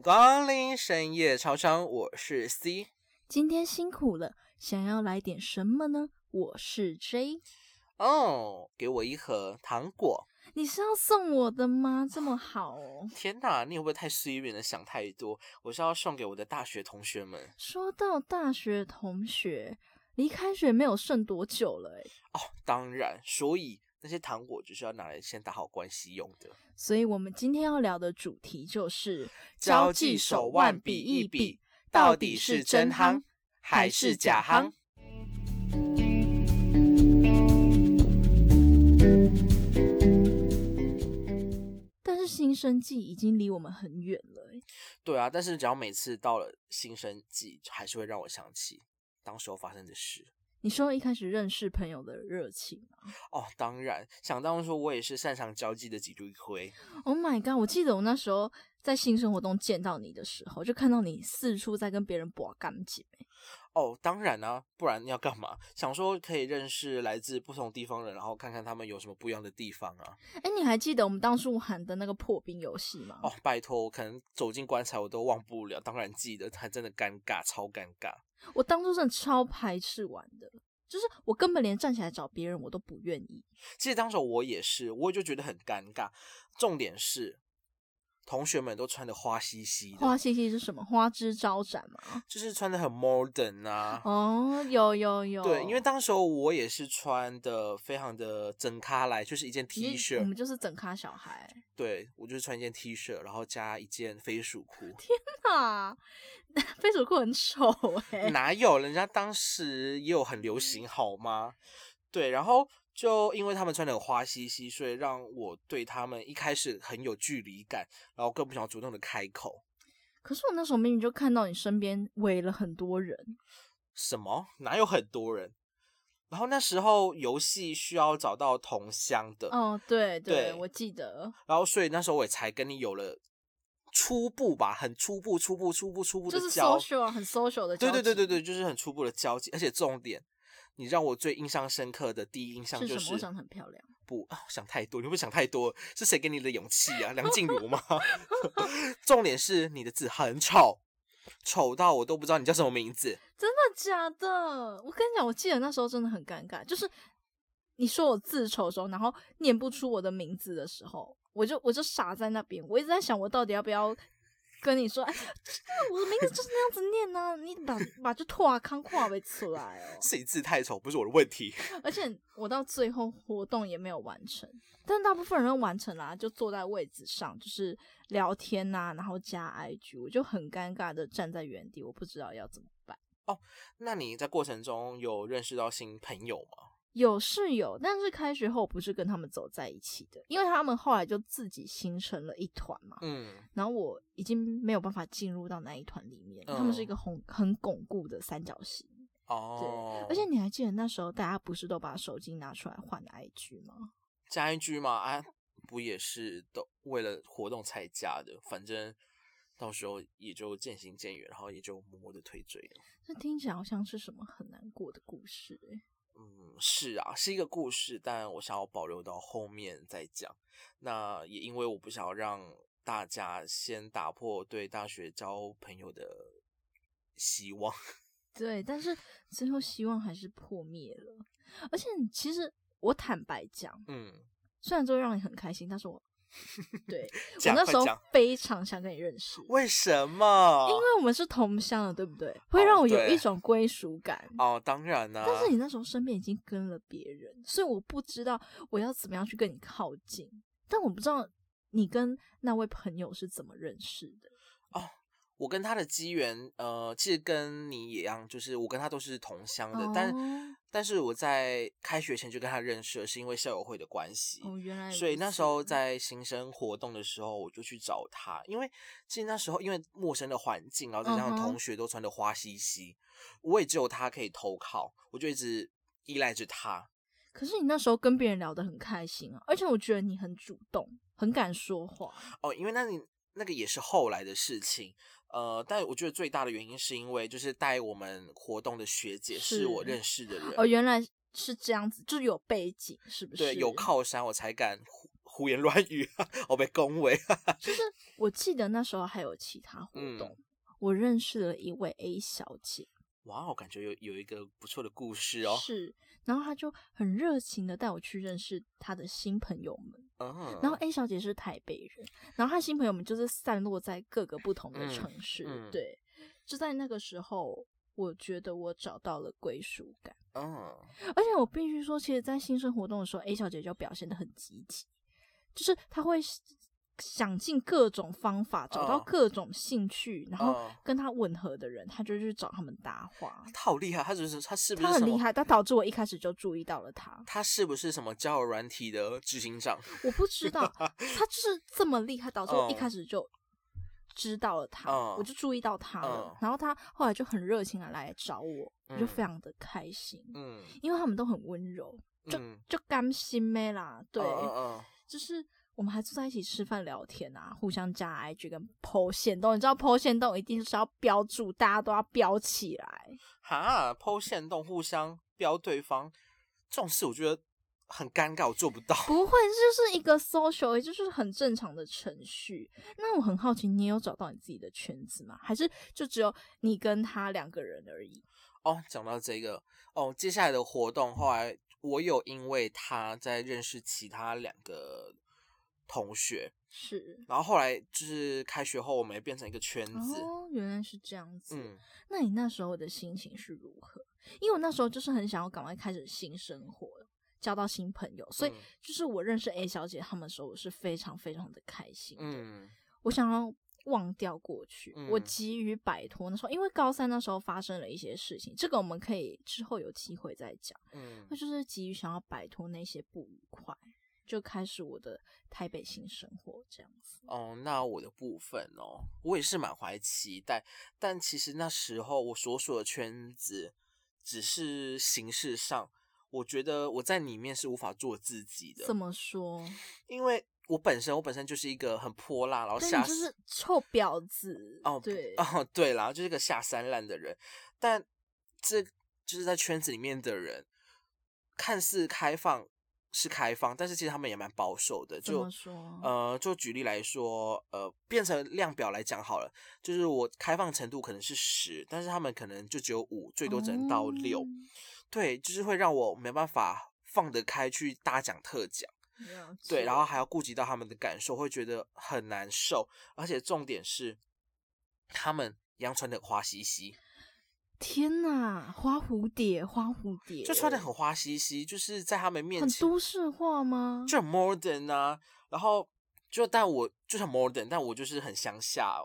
迎光临深夜超商，我是 C。今天辛苦了，想要来点什么呢？我是 J。哦，给我一盒糖果。你是要送我的吗？这么好哦！天哪，你会不会太随便了？想太多。我是要送给我的大学同学们。说到大学同学，离开学没有剩多久了哎。哦，当然，所以那些糖果就是要拿来先打好关系用的。所以我们今天要聊的主题就是交际手腕比一比，到底是真夯还是假夯？但是新生季已经离我们很远了欸对啊，但是只要每次到了新生季，还是会让我想起当时候发生的事。你说一开始认识朋友的热情吗哦，当然，想当初我也是擅长交际的几一挥。？Oh my god！我记得我那时候在新生活中见到你的时候，就看到你四处在跟别人拔干净欸哦，当然啊，不然要干嘛？想说可以认识来自不同地方的人，然后看看他们有什么不一样的地方啊。哎，你还记得我们当初玩的那个破冰游戏吗？哦，拜托，我可能走进棺材我都忘不了，当然记得，还真的尴尬，超尴尬。我当初真的超排斥玩的，就是我根本连站起来找别人我都不愿意。其实当时我也是，我就觉得很尴尬。重点是，同学们都穿的花兮兮的，花兮兮是什么？花枝招展吗？就是穿的很 modern 啊。哦，有有有。对，因为当时候我也是穿的非常的整咖来，就是一件 T 恤我，们就是整咖小孩。对我就是穿一件 T 恤，然后加一件飞鼠裤。啊，飞鼠裤很丑哎、哪有？人家当时也有很流行，好吗？对，然后就因为他们穿的很花兮兮，所以让我对他们一开始很有距离感，然后更不想主动的开口。可是我那时候明明就看到你身边围了很多人，什么？哪有很多人？然后那时候游戏需要找到同乡的，哦，对对我记得，然后所以那时候我也才跟你有了初步吧，很初步、初步、初步、初步的就是交 social 啊很 social 的交对对对对对，就是很初步的交集，而且重点，你让我最印象深刻的第一印象是什么？就是我长得很漂亮。不啊想太多，你会不会想太多？是谁给你的勇气啊？梁静茹吗？重点是你的字很丑，丑到我都不知道你叫什么名字。真的假的？我跟你讲，我记得那时候真的很尴尬，就是你说我字丑的时候，然后念不出我的名字的时候，我就我就傻在那边，我一直在想，我到底要不要跟你说，哎，我的名字就是那样子念呢、你把把这拓康跨为出来哦。是你字太丑，不是我的问题。而且我到最后活动也没有完成，但大部分人都完成啦，就坐在位置上，就是聊天呐、然后加 IG，我就很尴尬的站在原地，我不知道要怎么办。哦那你在过程中有认识到新朋友吗？有是有，但是开学后不是跟他们走在一起的，因为他们后来就自己形成了一团嘛。嗯，然后我已经没有办法进入到那一团里面，他们是一个很很巩固的三角形。哦，而且你还记得那时候大家不是都把手机拿出来换 IG 吗？加 IG 嘛，啊，不也是都为了活动才加的，反正到时候也就渐行渐远，然后也就默默的退追了。这听起来好像是什么很难过的故事、欸，嗯，是啊，是一个故事，但我想要保留到后面再讲。那也因为我不想要让大家先打破对大学交朋友的希望。对，但是最后希望还是破灭了。而且其实我坦白讲，嗯，虽然说让你很开心，但是我 对我那时候非常想跟你认识，为什么？因为我们是同乡的，对不对？会让我有一种归属感。哦，当然啦、但是你那时候身边已经跟了别人，所以我不知道我要怎么样去跟你靠近。但我不知道你跟那位朋友是怎么认识的。我跟他的机缘，呃，其实跟你一样，就是我跟他都是同乡的，但哦但是我在开学前就跟他认识了，是因为校友会的关系。哦，原来所以那时候在新生活动的时候，我就去找他，因为其实那时候因为陌生的环境，然后再加上同学都穿的花兮兮，我也只有他可以投靠，我就一直依赖着他。可是你那时候跟别人聊得很开心啊，而且我觉得你很主动，很敢说话。哦，因为那你那个也是后来的事情，呃，但我觉得最大的原因是因为就是带我们活动的学姐是我认识的人，哦，原来是这样子，就是有背景，是不是？对，有靠山我才敢胡胡言乱语，我 被恭维。就是我记得那时候还有其他活动，嗯我认识了一位 A 小姐，哇，哦感觉有有一个不错的故事哦。是，然后他就很热情的带我去认识他的新朋友们。嗯，然后 A 小姐是台北人，然后她新朋友们就是散落在各个不同的嗯城市。嗯对，就在那个时候，我觉得我找到了归属感。嗯而且我必须说，其实，在新生活动的时候，A 小姐就表现的很积极，就是她会想尽各种方法，找到嗯各种兴趣，然后嗯跟他吻合的人，他就去找他们搭话。他好厉害，他只是他是不是什么？她很厉害，但导致我一开始就注意到了他。他是不是什么交友软体的执行长？我不知道，他就是这么厉害，导致我一嗯开始就知道了她，嗯我就注意到他了。嗯然后他后来就很热情的来找我，我就嗯非常的开心，嗯因为他们都很温柔，就嗯，就甘心咩啦，对。就是我们还坐在一起吃饭聊天啊，互相加 IG 跟 PO 线动，你知道 PO 线动一定是要标注，大家都要标起来。哈，剖线动互相标对方，这种事我觉得很尴尬，我做不到。不会，这就是一个 social，也就是很正常的程序。那我很好奇，你有找到你自己的圈子吗？还是就只有你跟他两个人而已？哦，讲到这个哦，接下来的活动，后来我有因为他在认识其他两个同学，是然后后来就是开学后，我们也变成一个圈子。哦，原来是这样子。嗯，那你那时候的心情是如何？因为我那时候就是很想要赶快开始新生活，交到新朋友，所以嗯就是我认识 A 小姐他们的时候，我是非常非常的开心的。嗯我想要忘掉过去，嗯我急于摆脱那时候，因为高三那时候发生了一些事情，这个我们可以之后有机会再讲。嗯那就是急于想要摆脱那些不愉快，就开始我的台北新生活这样子。哦，那我的部分哦，我也是满怀期待，但其实那时候我所属的圈子只是形式上，我觉得我在里面是无法做自己的怎，么说？因为我本身我本身就是一个很泼辣，然后下就是臭婊子哦对，哦对啦，就是个下三滥的人，但这就是在圈子里面的人，看似开放是开放，但是其实他们也蛮保守的，就？呃，就举例来说，呃，变成量表来讲好了，就是我开放程度可能是十，但是他们可能就只有五，最多只能到六、哦对，就是会让我没办法放得开去大讲特讲，了。对，然后还要顾及到他们的感受，会觉得很难受，而且重点是，他们一样穿的花兮兮，天呐，花蝴蝶，花蝴蝶，就穿的很花兮兮，就是在他们面前很都市化吗？就很 modern 啊，然后就但我就是很 modern，但我就是很乡下。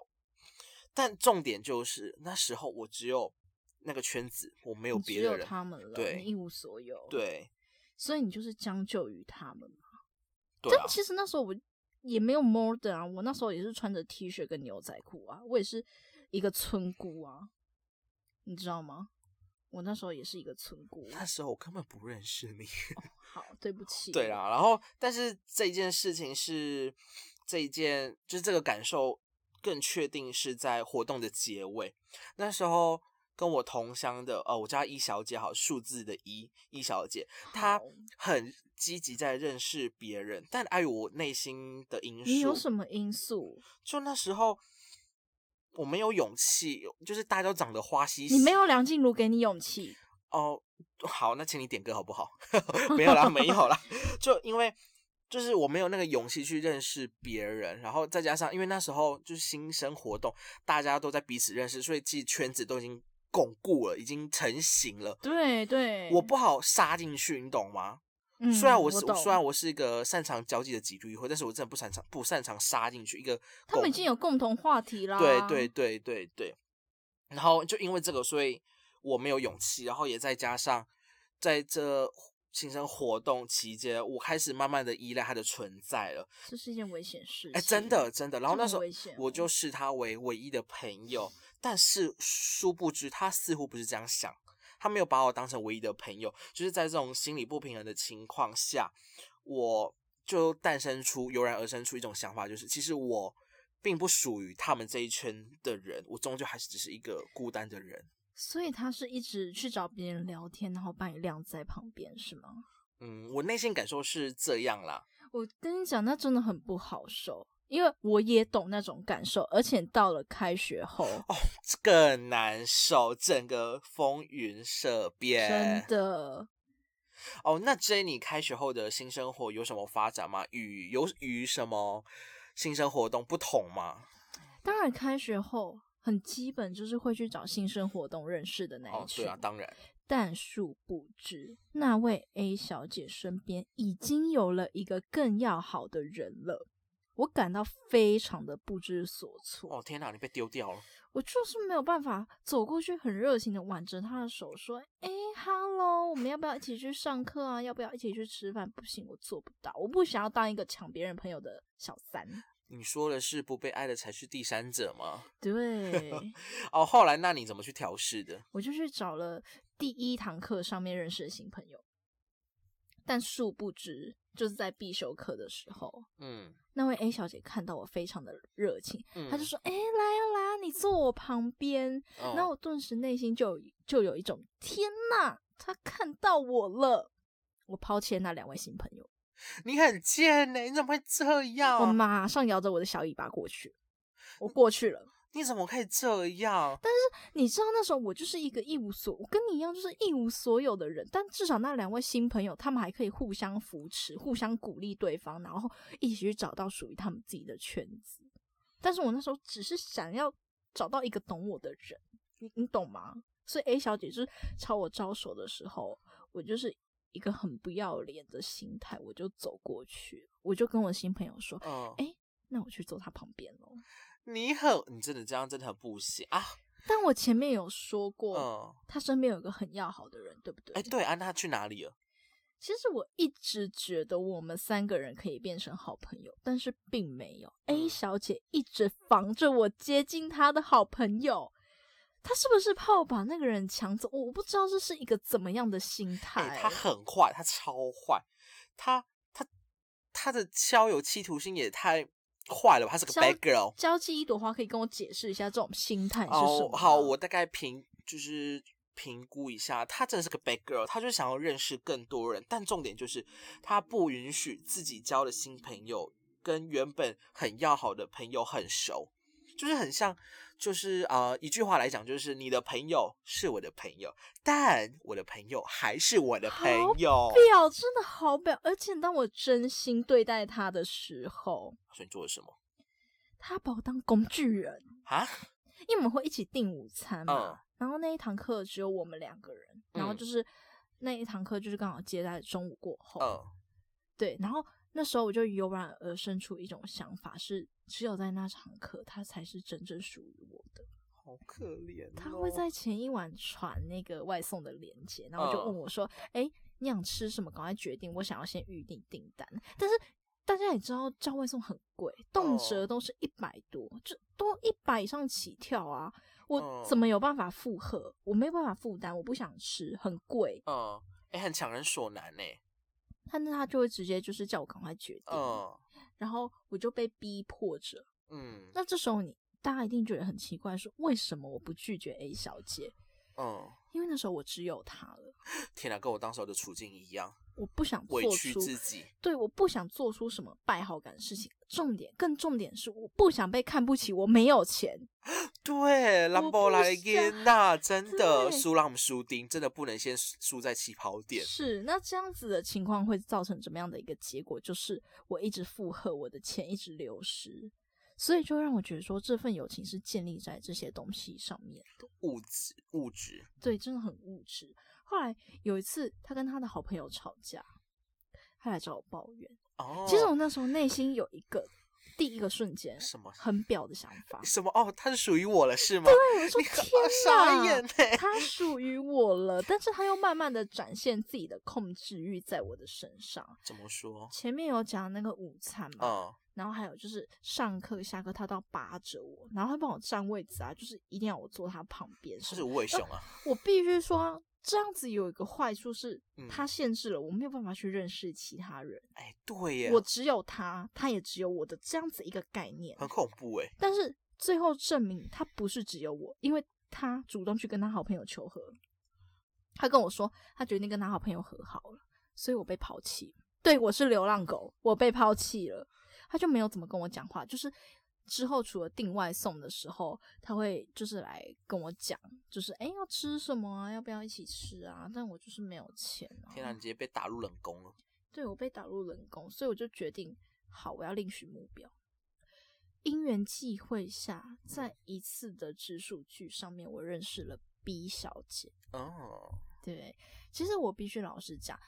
但重点就是那时候我只有那个圈子，我没有你只有别的人。他们了，对一无所有。，对所以你就是将就于他们嘛。对啊但，其实那时候我也没有 modern 啊，我那时候也是穿着 T 恤跟牛仔裤啊，我也是一个村姑啊，你知道吗？我那时候也是一个村姑。那时候我根本不认识你。好，对不起。对啦，然后但是这件事情是这一件，就是这个感受更确定是在活动的结尾。那时候跟我同乡的，呃，我叫她一小姐，好，数字的一一小姐，她很积极在认识别人，但碍于我内心的因你有，什么因素？就那时候我没有勇气，就是大家都长得花兮兮，你没有梁静茹给你勇气，哦，好，那请你点歌好不好？没有啦，没有啦，就因为就是我没有那个勇气去认识别人，然后再加上因为那时候就是新生活动，大家都在彼此认识，所以其实圈子都已经巩固了，已经成型了。对对，我不好杀进去，你懂吗？嗯，虽然我是懂虽然我是一个擅长交际的己律会，但是我真的不擅长不擅长杀进去一个他们已经有共同话题啦。对对对对对。然后就因为这个，所以我没有勇气，然后也再加上在这新生活动期间，我开始慢慢的依赖他的存在了。这是一件危险事情。哎，真的真的。然后那时候我就视他为唯一的朋友，但是殊不知他似乎不是这样想，他没有把我当成唯一的朋友。就是在这种心理不平衡的情况下，我就诞生出油然而生出一种想法，就是其实我并不属于他们这一圈的人，我终究还是只是一个孤单的人。所以他是一直去找别人聊天，然后把你晾在旁边，是吗？嗯，我内心感受是这样啦。我跟你讲，那真的很不好受，因为我也懂那种感受，而且到了开学后，哦，更难受，整个风云色变，真的。哦，那 J 你开学后的新生活有什么发展吗？与有与什么新生活动不同吗？当然，开学后很基本就是会去找新生活动认识的那一群。对啊，当然。但殊不知，那位 A 小姐身边已经有了一个更要好的人了，我感到非常的不知所措。哦天哪，你被丢掉了！我就是没有办法走过去，很热情的挽着他的手说：“哎，Hello，我们要不要一起去上课啊？要不要一起去吃饭？”不行，我做不到，我不想要当一个抢别人朋友的小三。你说的是不被爱的才是第三者吗？对。哦，后来那你怎么去调试的？我就去找了。第一堂课上面认识的新朋友，但殊不知就是在必修课的时候，嗯，那位 A 小姐看到我非常的热情，她就说：“哎，来啊来啊，你坐我旁边。”然后我顿时内心就就有一种天呐，她看到我了！我抛弃了那两位新朋友，你很贱呢，你怎么会这样？我马上摇着我的小尾巴过去，我过去了。你怎么可以这样？但是你知道那时候我就是一个一无所，我跟你一样就是一无所有的人。但至少那两位新朋友，他们还可以互相扶持、互相鼓励对方，然后一起去找到属于他们自己的圈子。但是我那时候只是想要找到一个懂我的人，你你懂吗？所以 A 小姐就是朝我招手的时候，我就是一个很不要脸的心态，我就走过去，我就跟我新朋友说：“哎，那我去坐他旁边喽。”你很，你真的这样真的很不行啊！但我前面有说过，他身边有个很要好的人，对不对？哎，对啊，那他去哪里了？其实我一直觉得我们三个人可以变成好朋友，但是并没有。A 小姐一直防着我接近她的好朋友，她是不是怕我把那个人抢走？我不知道这是一个怎么样的心态。她很坏，她超坏，她她她的交友企图心也太……坏了，他是个 bad girl。交际一朵花，可以跟我解释一下这种心态是什么？好，我大概评就是评估一下，他真的是个 bad girl，他就想要认识更多人，但重点就是他不允许自己交的新朋友跟原本很要好的朋友很熟。就是很像，就是呃，一句话来讲，就是你的朋友是我的朋友，但我的朋友还是我的朋友。表真的好表，而且当我真心对待他的时候，所以你做了什么？他把我当工具人啊！因为我们会一起订午餐嘛，然后那一堂课只有我们两个人，然后就是那一堂课就是刚好接在中午过后，嗯，对，然后。那时候我就油然而生出一种想法，是只有在那堂课，他才是真正属于我的。好可怜。他会在前一晚传那个外送的链接，然后就问我说：“哎，你想吃什么？赶快决定，我想要先预定订单。”但是大家也知道，叫外送很贵，动辄都是一百多，就都一百以上起跳啊！我怎么有办法负荷？我没有办法负担，我不想吃，很贵。嗯，哎，很强人所难呢。他那他就会直接就是叫我赶快决定，然后我就被逼迫着。嗯，那这时候你大家一定觉得很奇怪，说为什么我不拒绝 A 小姐？嗯，因为那时候我只有她了。天哪，跟我当时候的处境一样。我不想委屈自己，对，我不想做出什么败好感的事情。重点，更重点是，我不想被看不起。我没有钱，对，兰博来根那真的输让输丁，真的不能先输在起跑点。是，那这样子的情况会造成怎么样的一个结果？就是我一直负荷，我的钱一直流失，所以就让我觉得说，这份友情是建立在这些东西上面的，物质，物质，对，真的很物质。后来有一次，他跟他的好朋友吵架，他来找我抱怨。哦，其实我那时候内心有一个第一个瞬间什么很表的想法，什么哦，他是属于我了是吗？对，我说天哪，他属于我了。但是他又慢慢的展现自己的控制欲在我的身上。怎么说？前面有讲那个午餐嘛，然后还有就是上课下课他都要扒着我，然后他帮我占位置啊，就是一定要我坐他旁边。是无尾熊啊！我必须说。这样子有一个坏处是，它限制了我没有办法去认识其他人。哎，对耶，我只有他，他也只有我的这样子一个概念，很恐怖哎。但是最后证明他不是只有我，因为他主动去跟他好朋友求和，他跟我说他决定跟他好朋友和好了，所以我被抛弃。对我是流浪狗，我被抛弃了。他就没有怎么跟我讲话，就是之后除了订外送的时候，他会就是来跟我讲，就是哎要吃什么啊，要不要一起吃啊？但我就是没有钱啊。天啊，你直接被打入冷宫了。对我被打入冷宫，所以我就决定，好，我要另寻目标。因缘际会下，在一次的直属剧上面，我认识了 B 小姐。哦，对，其实我必须老实讲，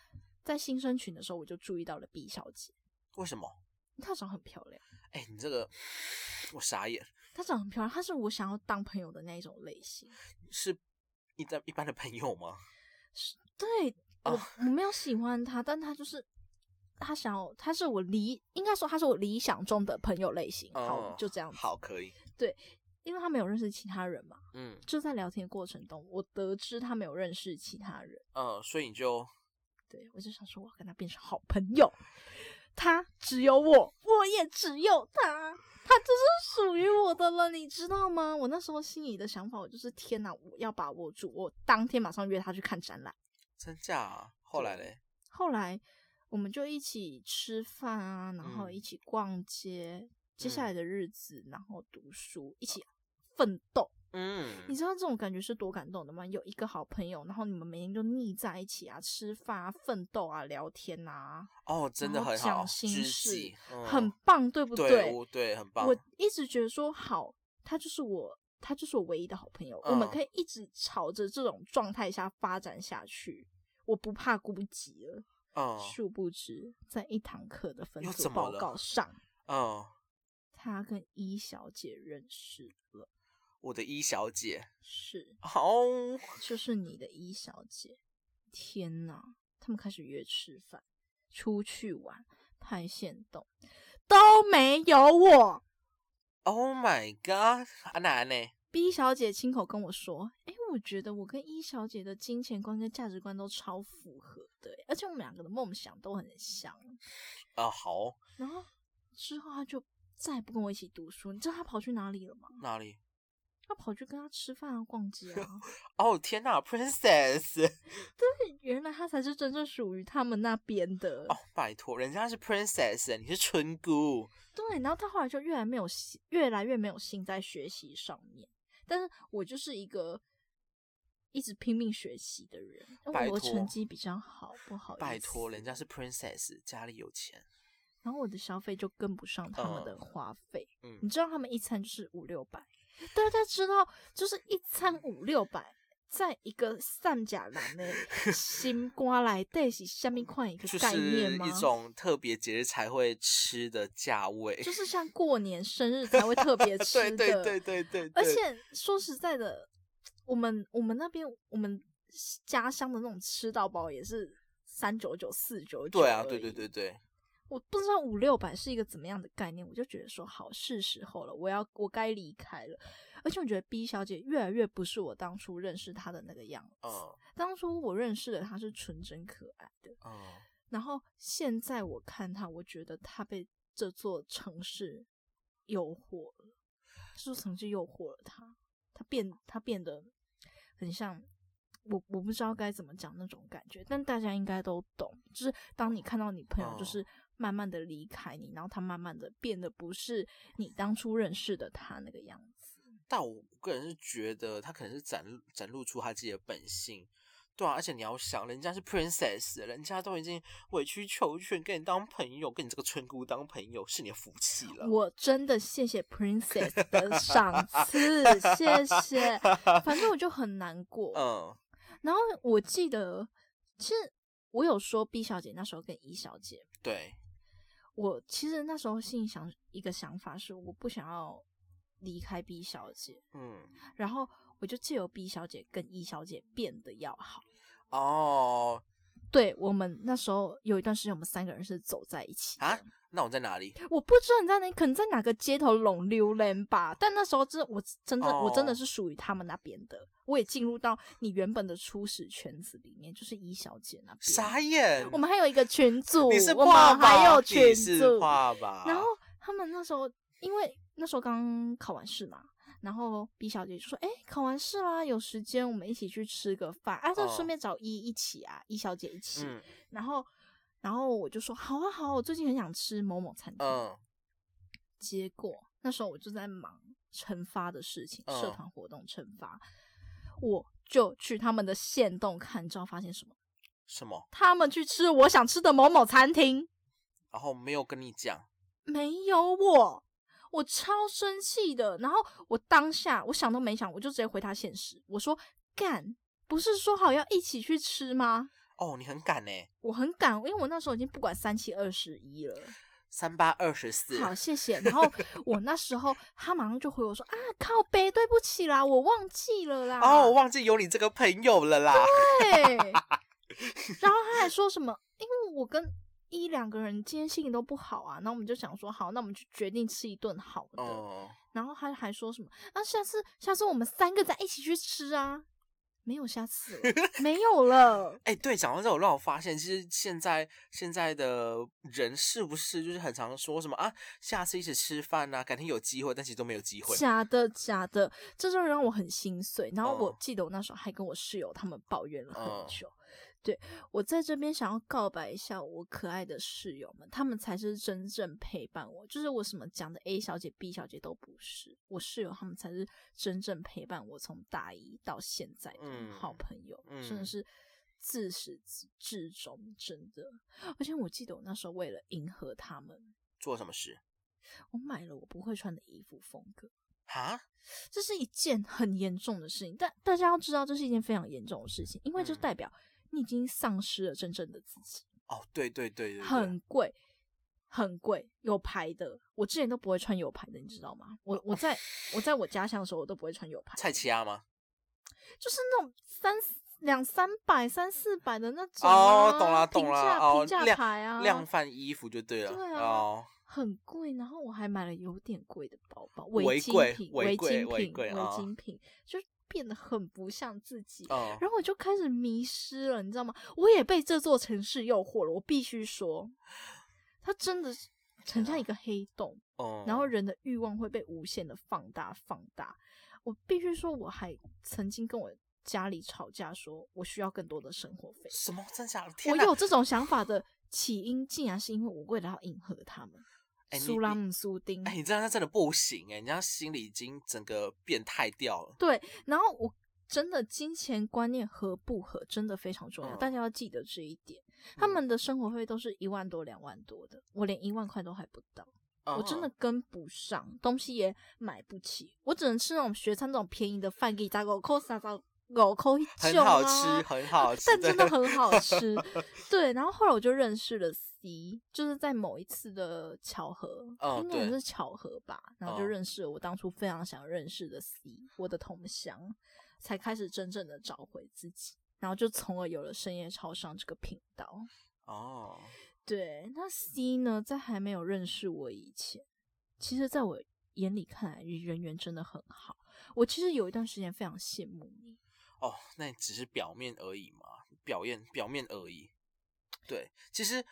在新生群的时候，我就注意到了 B 小姐，为什么？她长很漂亮。哎、你这个我傻眼，她长很漂亮，她是我想要当朋友的那一种类型。是一般一般的朋友吗？是对哦我，我没有喜欢她，但她就是她想要，她是我理，应该说她是我理想中的朋友类型。好，哦就这样子。好，可以。对因为她没有认识其他人嘛，嗯就在聊天的过程中，我得知她没有认识其他人。嗯，所以你就对我就想说，我要跟他变成好朋友。她只有我，我也只有他，他就是属于我的了，你知道吗？我那时候心里的想法，我就是天哪，我要把握住，我当天马上约他去看展览。真假啊、后来嘞，后来我们就一起吃饭啊，然后嗯一起逛街，接下嗯来的日子，然后读书，一起奋斗。你嗯，知道这种感觉是多感动的吗？有一个好朋友，然后你们每天就腻在一起啊，吃饭啊，奋斗啊，聊天啊，哦，真的很好，讲心知事很棒，对不对，对对，很棒。我一直觉得说好，他就是我，他就是我唯一的好朋友，我们嗯可以一直朝着这种状态下发展下去，我不怕孤寂了。嗯殊不知，在一堂课的分组报告上，嗯，他跟一小姐认识了，我的一小姐，是，哦，就是你的一小姐。天哪，他们开始约吃饭、出去玩、拍线动，都没有我。Oh my god！阿南呢？B 小姐亲口跟我说：“哎、我觉得我跟一小姐的金钱观跟价值观都超符合的，而且我们两个的梦想都很像。啊，好，”然后之后他就再也不跟我一起读书，你知道他跑去哪里了吗？哪里？他跑去跟他吃饭啊、逛街啊。哦天呐 p r i n c e s s 对原来他才是真正属于他们那边的。哦，拜托，人家是 princess，你是村姑。对，然后他后来就越来没有心，越来越没有心在学习上面。但是我就是一个一直拼命学习的人，因拜托为我成绩比较好，不好意思。拜托，人家是 princess，家里有钱。然后我的消费就跟不上他们的嗯花费。嗯你知道他们一餐就是五六百，大家知道就是一餐五六百，在一个三甲男的新瓜来带是下面款一个概念吗？是一种特别节日才会吃的价位。就 是像过年生日才会特别吃的，对对对对对，对而且说实在的，我们我们那边我们家乡的那种吃到饱也是三九九、四九九。对啊，对对对。对，我不知道五六百是一个怎么样的概念，我就觉得说好是时候了，我要我该离开了。而且我觉得 B 小姐越来越不是我当初认识她的那个样子。嗯当初我认识的她是纯真可爱的，嗯，然后现在我看她，我觉得她被这座城市诱惑了，这座城市诱惑了她，她变她变得很像我，我不知道该怎么讲那种感觉，但大家应该都懂，就是当你看到你朋友就哦是慢慢的离开你，然后他慢慢的变得不是你当初认识的他那个样子。但我个人是觉得他可能是展展露出他自己的本性。对啊，而且你要想，人家是 princess，人家都已经委曲求全跟你当朋友，跟你这个村姑当朋友，是你的福气了。我真的谢谢 Princess 的赏赐，谢谢。反正我就很难过。嗯然后我记得，其实我有说 B 小姐那时候跟 E 小姐，对，我其实那时候心里想一个想法是，我不想要离开 B 小姐，嗯，然后我就借由 B 小姐跟 E 小姐变得要好。哦对我们那时候有一段时间，我们三个人是走在一起啊，那我在哪里？我不知道你在哪，可能在哪个街头拢溜人吧。但那时候真的，我真的、我真的哦是属于他们那边的，我也进入到你原本的初始圈子里面，就是一小姐那边。傻眼，我们还有一个群组，你是我爸爸，们还有群组。爸爸，然后他们那时候，因为那时候刚考完试嘛，然后 B 小姐就说：“哎、考完试啦，有时间我们一起去吃个饭，啊，就哦顺便找一一起啊，一小姐一起。嗯然后然后我就说好啊好啊，我最近很想吃某某餐厅。嗯结果那时候我就在忙惩罚的事情，社嗯团活动惩罚，我就去他们的线洞看，你知道发现什么？什么？他们去吃我想吃的某某餐厅，然后没有跟你讲，没有我，我超生气的。然后我当下我想都没想，我就直接回他现实，我说干，不是说好要一起去吃吗？哦，你很敢呢，我很敢，因为我那时候已经不管三七二十一了。三八二十四，好，谢谢。然后我那时候他马上就回我说啊，靠背，对不起啦，我忘记了啦。哦，我忘记有你这个朋友了啦。对。然后他还说什么？因为我跟一两个人今天心情都不好啊，然后我们就想说，好，那我们就决定吃一顿好的。嗯，然后他还说什么？啊，下次下次我们三个再一起去吃啊。没有下次了，没有了。哎、对，讲到这，我让我发现，其实现在现在的人是不是就是很常说什么啊，下次一起吃饭啊，改天有机会，但其实都没有机会。假的，假的，这就让我很心碎。然后我嗯记得我那时候还跟我室友他们抱怨了很嗯久。对我在这边想要告白一下我可爱的室友们，他们才是真正陪伴我。就是我什么讲的 A 小姐、B 小姐都不是，我室友他们才是真正陪伴我从大一到现在的嗯好朋友，真的嗯是自始至至终，真的。而且我记得我那时候为了迎合他们，做什么事？我买了我不会穿的衣服风格。啊？这是一件很严重的事情，但大家要知道，这是一件非常严重的事情，因为这嗯代表你已经丧失了真正的自己，哦，对对对对对，很贵，很贵，有牌的，我之前都不会穿有牌的，你知道吗？我我在我在我家乡的时候，我都不会穿有牌的，蔡奇亚吗？就是那种三两三百、三四百的那种、哦，啊，懂了懂平啦，哦，价平价牌啊，量贩衣服就对了。对啊哦，很贵，然后我还买了有点贵的包包，精围柜品、违禁品、围围柜啊精品，就变得很不像自己。嗯，然后我就开始迷失了，你知道吗？我也被这座城市诱惑了。我必须说，它真的是很像一个黑洞，嗯然后人的欲望会被无限的放大、放大。我必须说，我还曾经跟我家里吵架，说我需要更多的生活费。什么真假的？天我有这种想法的起因，竟然是因为我为了要迎合他们。哎苏拉姆苏丁，哎，你这样他真的不行哎，你这样心里已经整个变态掉了。对，然后我真的金钱观念合不合真的非常重要，嗯大家要记得这一点。他嗯们的生活费都是一万多、两万多的，我连一万块都还不到，我真的嗯跟不上，东西也买不起，我只能吃那种学餐那种便宜的饭，给大狗扣三三狗扣一很好啊吃，很好吃，但真的很好吃。对，然后后来我就认识了 C，就是在某一次的巧合，应该也是巧合吧，然后就嗯认识了我当初非常想认识的 C，我的同乡，才开始真正的找回自己，然后就从而有了深夜超商这个频道。哦，对，那 C 呢，在还没有认识我以前，其实在我眼里看来，人缘真的很好。我其实有一段时间非常羡慕你，哦，那只是表面而已嘛，表面表面而已。对，其实，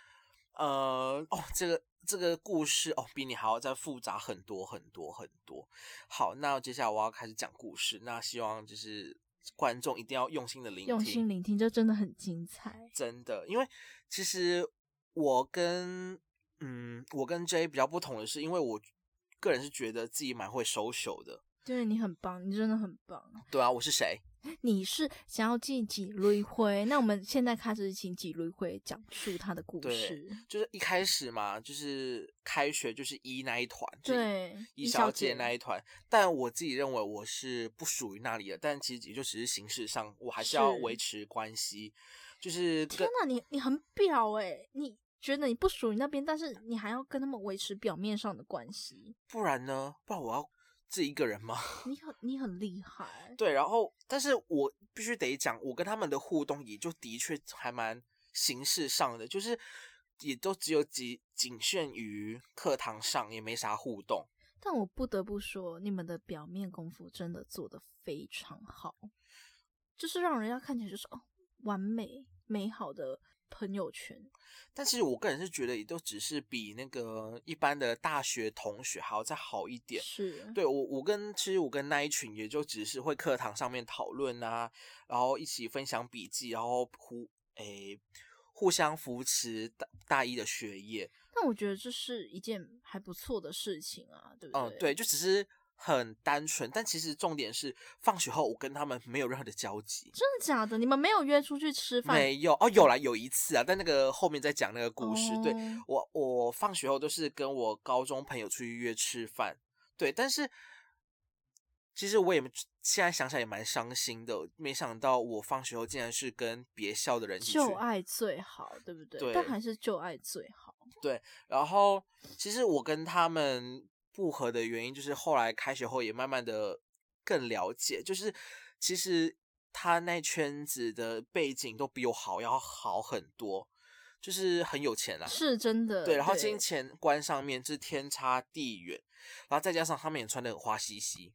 呃，哦，这个这个故事哦，比你还要再复杂很多很多很多。好，那接下来我要开始讲故事，那希望就是观众一定要用心的聆听，用心聆听，这真的很精彩。真的，因为其实我跟嗯，我跟 J 比较不同的是，因为我个人是觉得自己蛮会收手的。对你很棒，你真的很棒。对啊，我是谁？你是想要进几轮回？那我们现在开始请几轮回讲述他的故对事。就是一开始嘛，就是开学就是一那一团，对，一小姐那一团，但我自己认为我是不属于那里的，但其实也就只是形式上，我还是要维持关系，就是天哪，你你很表哎、你觉得你不属于那边，但是你还要跟他们维持表面上的关系，不然呢？不然我要自己一个人吗？你很你很厉害。对，然后但是我必须得讲，我跟他们的互动也就的确还蛮形式上的，就是也都只有仅仅限于课堂上，也没啥互动。但我不得不说，你们的表面功夫真的做得非常好，就是让人家看起来就是哦，完美美好的朋友圈。但其实我个人是觉得，也都只是比那个一般的大学同学还要再好一点。是，对我，我跟其实我跟那一群也就只是会课堂上面讨论啊，然后一起分享笔记，然后互诶互相扶持大大一的学业。但我觉得这是一件还不错的事情啊，对不对？嗯，对，就只是很单纯，但其实重点是放学后我跟他们没有任何的交集。真的假的？你们没有约出去吃饭？没有哦，有啦，有一次啊，但那个后面再讲那个故事。对哦我，我放学后都是跟我高中朋友出去约吃饭。对，但是其实我也现在想起来也蛮伤心的，没想到我放学后竟然是跟别校的人。旧爱最好，对不对？对但还是旧爱最好。对然后其实我跟他们不合的原因，就是后来开学后也慢慢的更了解，就是其实他那圈子的背景都比我好要好很多，就是很有钱啊。是真的。对，然后金钱观上面是天差地远，然后再加上他们也穿的很花兮兮。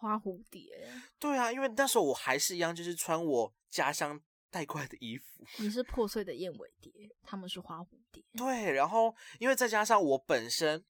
花蝴蝶，对啊，因为那时候我还是一样，就是穿我家乡带过来的衣服。你是破碎的燕尾蝶，他们是花蝴蝶。对，然后因为再加上我本身，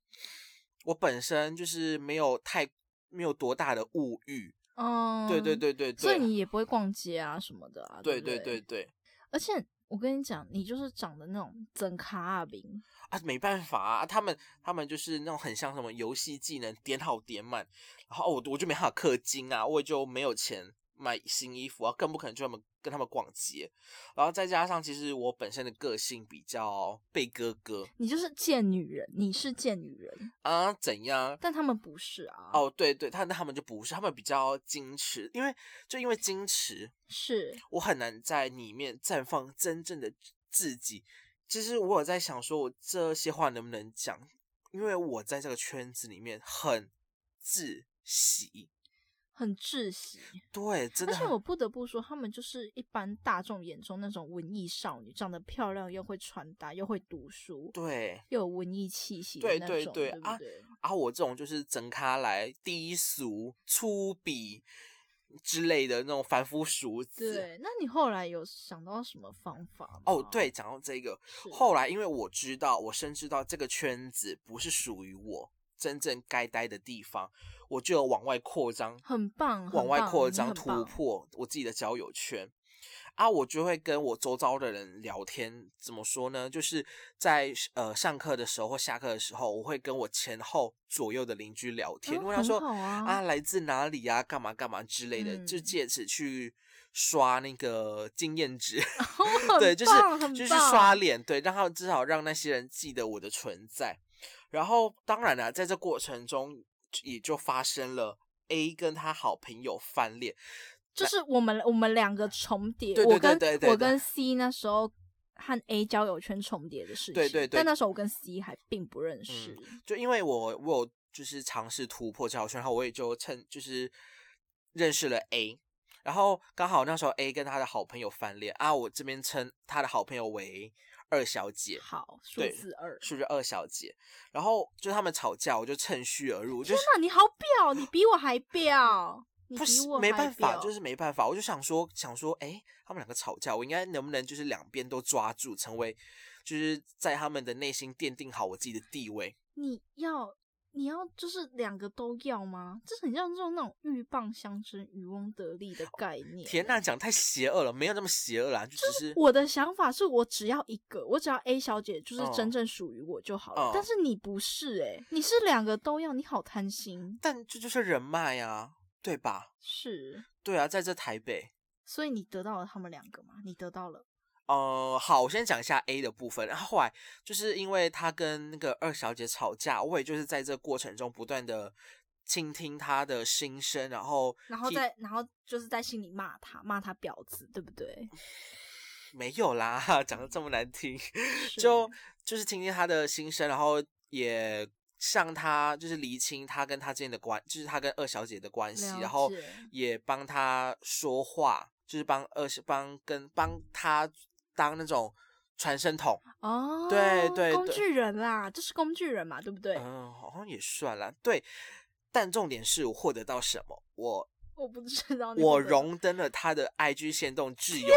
我本身就是没有太没有多大的物欲。嗯，对对。对对对，所以你也不会逛街啊什么的啊。对对对对对而且我跟你讲，你就是长得那种整卡阿饼，啊，没办法啊，他们他们就是那种很像什么游戏技能点好点满，然后我我就没办法氪金啊，我也就没有钱买新衣服啊，更不可能去他们跟他们逛街，然后再加上其实我本身的个性比较被哥哥你就是贱女人，你是贱女人，啊怎样？但他们不是啊。，哦，对对，他他们就不是，他们比较矜持，因为就因为矜持，是我很难在里面绽放真正的自己。其实我有在想，说我这些话能不能讲？因为我在这个圈子里面很自喜，很窒息。对，真的而且我不得不说，他们就是一般大众眼中那种文艺少女，长得漂亮，又会穿搭，又会读书，对又有文艺气息的对那种，对对啊？啊，我这种就是整咖来低俗、粗鄙之类的那种凡夫俗子。对，那你后来有想到什么方法吗？哦，对，讲到这个，后来因为我知道，我深知到这个圈子不是属于我真正该待的地方，我就有往外扩张，很棒，往外扩张，突破我自己的交友圈。啊，我就会跟我周遭的人聊天，怎么说呢？就是在呃上课的时候或下课的时候，我会跟我前后左右的邻居聊天，嗯很问他说啊啊来自哪里啊，干嘛干嘛之类的，就嗯借此去刷那个经验值。很对，就是就是刷脸，对，让他们至少让那些人记得我的存在。然后当然了，在这过程中也就发生了 A 跟他好朋友翻脸，就是我们我们两个重叠，对对我跟我跟 C 那时候和 A 交友圈重叠的事情，对对对但那时候我跟 C 还并不认识，就因为我我有就是尝试突破交友圈，然后我也就趁就是认识了 A。然后刚好那时候 A 跟他的好朋友翻脸啊，我这边称他的好朋友为二小姐，好，数字二。是不是二小姐？然后就他们吵架，我就趁虚而入，就是天哪，你好婊，你比我还婊，不是没办法，就是没办法。我就想说，想说，哎，他们两个吵架，我应该能不能就是两边都抓住，成为就是在他们的内心奠定好我自己的地位。你要你要就是两个都要吗？这很像这种那种鹬蚌相争，渔翁得利的概念。天呐，讲太邪恶了，没有那么邪恶啦，就只是我的想法是我只要一个，我只要 A 小姐就是嗯真正属于我就好了。嗯但是你不是诶、你是两个都要，你好贪心。但这就是人脉啊，对吧？是，对啊，在这台北，所以你得到了他们两个吗？你得到了，呃，好，我先讲一下 A 的部分。然后后来就是因为他跟那个二小姐吵架，我也就是在这过程中不断的倾听她的心声，然后然后再然后就是在心里骂他，骂他婊子，对不对？没有啦，讲的这么难听，就就是听听他的心声，然后也向他就是厘清他跟他之间的关，就是他跟二小姐的关系，然后也帮他说话，就是帮二帮跟帮他当那种传声筒，哦，对对对工具人啦，这是工具人嘛，对不对？嗯，好像也算啦，对。但重点是我获得到什么？我 我不知道我荣登了他的 IG 限动挚友，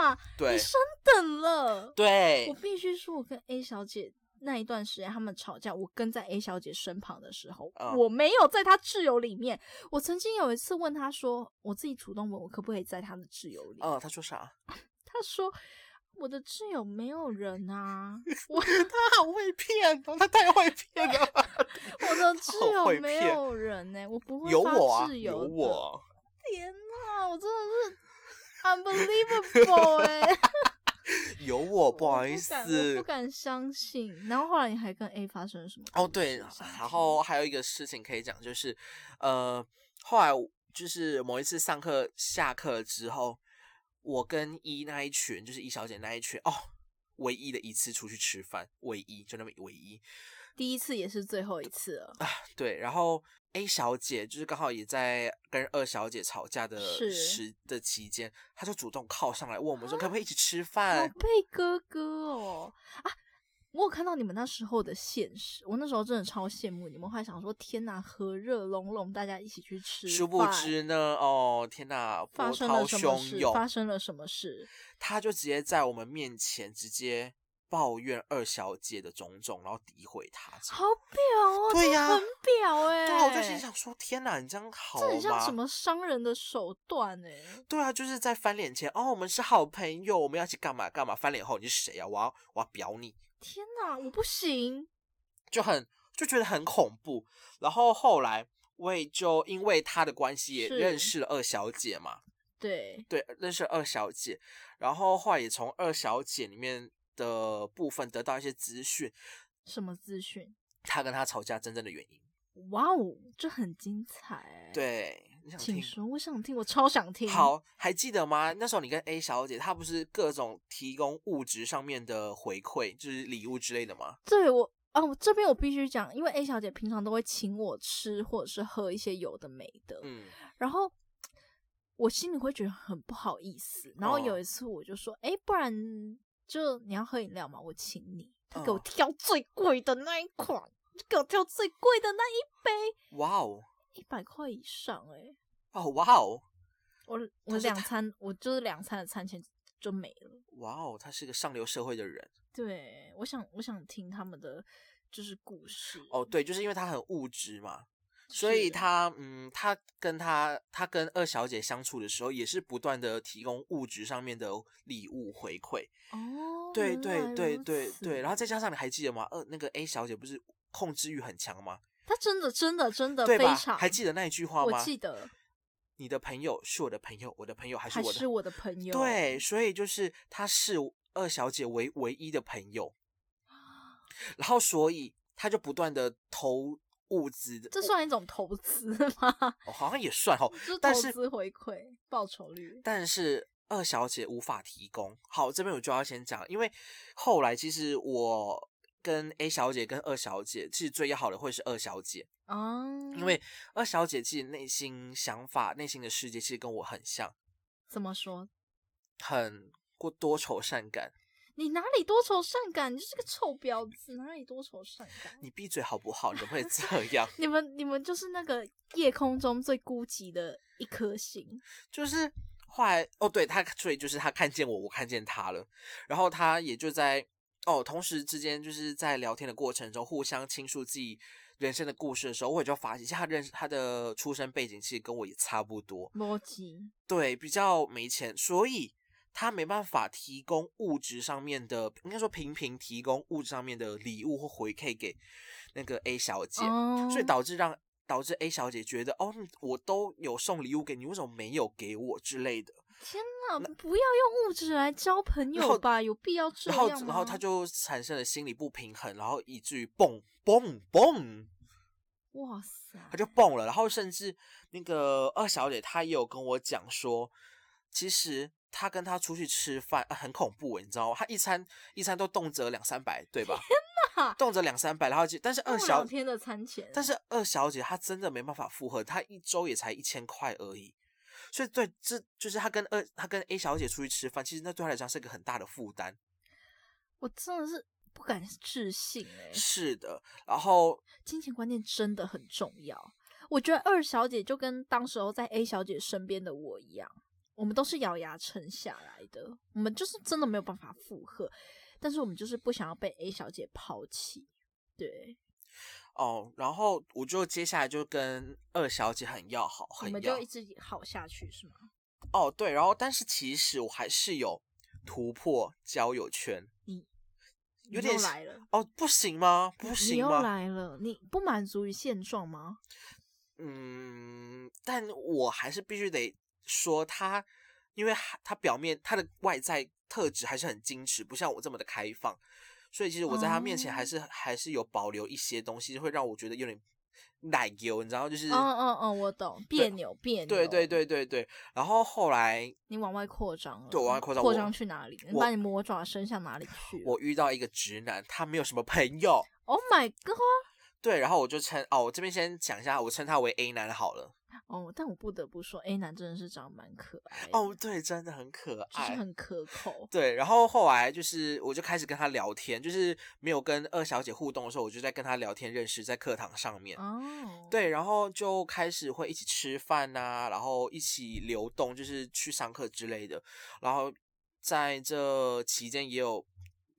啊，对你升等了。对我，必须说，我跟 A 小姐那一段时间他们吵架，我跟在 A 小姐身旁的时候，嗯我没有在她挚友里面。我曾经有一次问她说，我自己主动问我可不可以在她的挚友里，嗯，他说啥？她说我的挚友没有人啊，我他好会骗哦，他太会骗了。我的 挚友没有人呢、我不会发有我啊，有。我。天哪，我真的是 unbelievable 哎、有我，不好意思不。敢相信。然后后来你还跟 A 发生了什么？哦，对，然后还有一个事情可以讲，就是呃，后来就是某一次上课下课之后，我跟一那一群，就是一小姐那一群，哦，唯一的一次出去吃饭，唯一就那么唯一，第一次也是最后一次了啊。对，然后 A 小姐就是刚好也在跟二小姐吵架的时的期间，她就主动靠上来问我们说，可啊不可以一起吃饭宝饭？贝哥哥哦啊！我有看到你们那时候的现实，我那时候真的超羡慕你们，还想说天哪，和热融融，大家一起去吃。殊不知呢，哦天呐，波涛发生了什么事？汹涌，发生了什么事？他就直接在我们面前直接抱怨二小姐的种种，然后诋毁她。好表啊，对呀这很表哎、对啊，我就心想说，天哪，你这样好这很像什吗？么伤人的手段哎、对啊，就是在翻脸前，哦，我们是好朋友，我们要一起干嘛干嘛。翻脸后你是谁啊？我要我要表你，天哪，我不行。就很就觉得很恐怖。然后后来我也就因为他的关系也认识了二小姐嘛，对，对，认识了二小姐，然后后来也从二小姐里面的部分得到一些资讯，什么资讯？他跟他吵架真正的原因。哇哦，这很精彩哎。，对，你想听？请说，我想听，我超想听。，好，还记得吗？那时候你跟 A 小姐，她不是各种提供物质上面的回馈，就是礼物之类的吗？对我啊，我这边我必须讲，因为 A 小姐平常都会请我吃或者是喝一些有的没的，嗯，然后我心里会觉得很不好意思。然后哦有一次我就说，哎、不然就你要喝饮料嘛，我请你。他给我哦挑最贵的那一款，就给我挑最贵的那一杯，哇哦，一百块以上哎、哦哇哦，我我两餐，我就是两餐的餐钱就没了。哇哦，他是个上流社会的人。对，我想我想听他们的就是故事。哦，对，就是因为他很物质嘛，所以他嗯，他跟他他跟二小姐相处的时候，也是不断的提供物质上面的礼物回馈。哦，对对对对对，然后再加上你还记得吗？呃，那个 A 小姐不是控制欲很强吗？他真的真的真的对吧？非常，还记得那一句话我吗？记得你的朋友是我的朋友，我的朋友还是我的是我的朋友，对，所以就是他是二小姐唯唯一的朋友，然后所以他就不断的投物资的，这算一种投资吗？哦好像也算哦，就是但是投资回馈报酬率。但是二小姐无法提供。好，这边我就要先讲，因为后来其实我跟 A 小姐跟二小姐，其实最要好的会是二小姐，哦，因为二小姐其实内心想法、内心的世界其实跟我很像，怎么说？很过多愁善感。你哪里多愁善感？你就是个臭婊子，哪里多愁善感？你闭嘴好不好？你怎么会这 样？你们你们就是那个夜空中最孤寂的一颗星。就是后来哦，对他，所以就是他看见我，我看见他了，然后他也就在哦，同时之间就是在聊天的过程中，互相倾诉自己人生的故事的时候，我也就发现，其实他认识他的出生背景其实跟我也差不多，逻辑对，比较没钱，所以他没办法提供物质上面的，应该说频频提供物质上面的礼物或回馈给那个 A 小姐，哦，所以导致让导致 A 小姐觉得，哦，我都有送礼物给你，为什么没有给我之类的。天哪，不要用物质来交朋友吧，有必要这然后？然后他就产生了心理不平衡，然后以至于蹦蹦蹦，哇塞，他就蹦了。然后甚至那个二小姐她也有跟我讲说，其实她跟他出去吃饭、啊很恐怖，你知道吗？她一餐一餐都动辄两三百，对吧？天哪动辄两三百，然后就但是二小两天的餐钱，但是二小姐她真的没办法负荷，她一周也才一千块而已。所以对，这就是他跟二他跟 A 小姐出去吃饭，其实那对他来讲是一个很大的负担。我真的是不敢置信哎、是的，然后金钱观念真的很重要。我觉得二小姐就跟当时候在 A 小姐身边的我一样，我们都是咬牙撑下来的，我们就是真的没有办法负荷，但是我们就是不想要被 A 小姐抛弃。对，哦，然后我就接下来就跟二小姐很要好，你很要们就一直好下去是吗？哦，对，然后但是其实我还是有突破交友圈。你有点你又来了，哦，不行吗？不你又行吗？来了，你不满足于现状吗？嗯，但我还是必须得说他，因为他他表面他的外在特质还是很矜持，不像我这么的开放，所以其实我在他面前还哦是、还是有保留一些东西，会让我觉得有点奶油，你知道，就是嗯嗯嗯，我懂，别扭别扭，对对，对对对。然后后来你往外扩张了，对往外扩张扩张去哪里？你把你魔爪伸向哪里去我遇到一个直男，他没有什么朋友，？Oh my god！对，然后我就称哦，我这边先讲一下，我称他为 A 男好了。哦，但我不得不说，A 男真的是长得蛮可爱的，哦，对，真的很可就是爱。很可口。对，然后后来就是，我就开始跟他聊天，就是没有跟二小姐互动的时候，我就在跟他聊天认识，在课堂上面。哦，，对，然后就开始会一起吃饭呐、然后一起流动，就是去上课之类的。然后在这期间也有